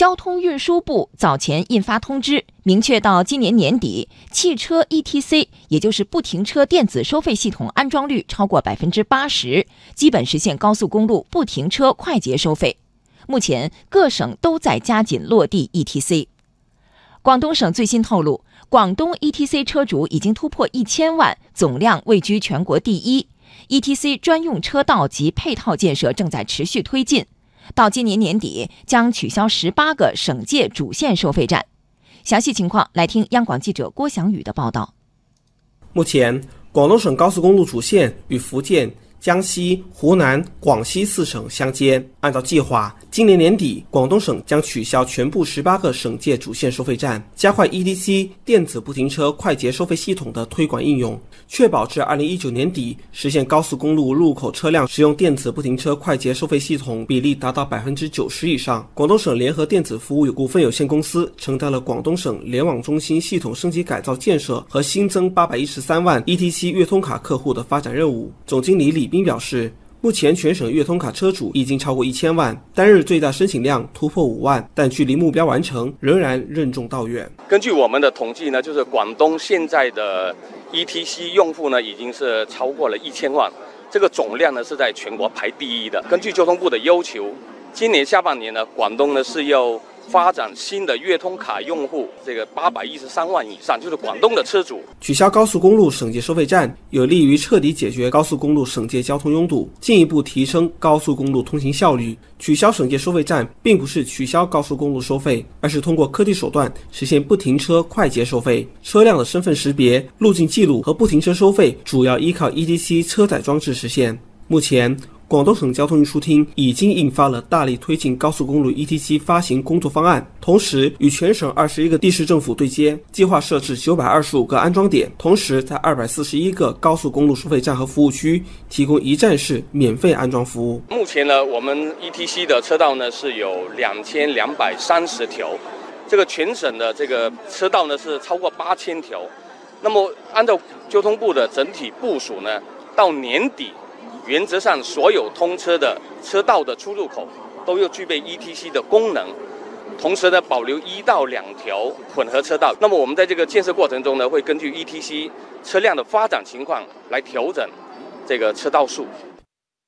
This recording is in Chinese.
交通运输部早前印发通知，明确到今年年底，汽车 ETC，也就是不停车电子收费系统安装率超过百分之八十，基本实现高速公路不停车快捷收费。目前各省都在加紧落地 ETC。广东省最新透露，广东 ETC 车主已经突破一千万，总量位居全国第一。ETC 专用车道及配套建设正在持续推进。到今年年底，将取消十八个省界主线收费站。详细情况来听央广记者郭翔宇的报道。目前，广东省高速公路主线与福建。江西、湖南、广西四省相接。按照计划，今年年底，广东省将取消全部十八个省界主线收费站，加快 ETC 电子不停车快捷收费系统的推广应用，确保至二零一九年底实现高速公路路口车辆使用电子不停车快捷收费系统比例达到百分之九十以上。广东省联合电子服务有股份有限公司承担了广东省联网中心系统升级改造建设和新增八百一十三万 ETC 粤通卡客户的发展任务。总经理李。并表示，目前全省粤通卡车主已经超过一千万，单日最大申请量突破五万，但距离目标完成仍然任重道远。根据我们的统计呢，就是广东现在的 ETC 用户呢已经是超过了一千万，这个总量呢是在全国排第一的。根据交通部的要求，今年下半年呢，广东呢是要。发展新的粤通卡用户，这个八百一十三万以上，就是广东的车主。取消高速公路省界收费站，有利于彻底解决高速公路省界交通拥堵，进一步提升高速公路通行效率。取消省界收费站，并不是取消高速公路收费，而是通过科技手段实现不停车快捷收费。车辆的身份识别、路径记录和不停车收费，主要依靠 ETC 车载装置实现。目前。广东省交通运输厅已经印发了大力推进高速公路 ETC 发行工作方案，同时与全省二十一个地市政府对接，计划设置九百二十五个安装点，同时在二百四十一个高速公路收费站和服务区提供一站式免费安装服务。目前呢，我们 ETC 的车道呢是有两千两百三十条，这个全省的这个车道呢是超过八千条。那么按照交通部的整体部署呢，到年底。原则上，所有通车的车道的出入口都要具备 ETC 的功能，同时呢，保留一到两条混合车道。那么，我们在这个建设过程中呢，会根据 ETC 车辆的发展情况来调整这个车道数。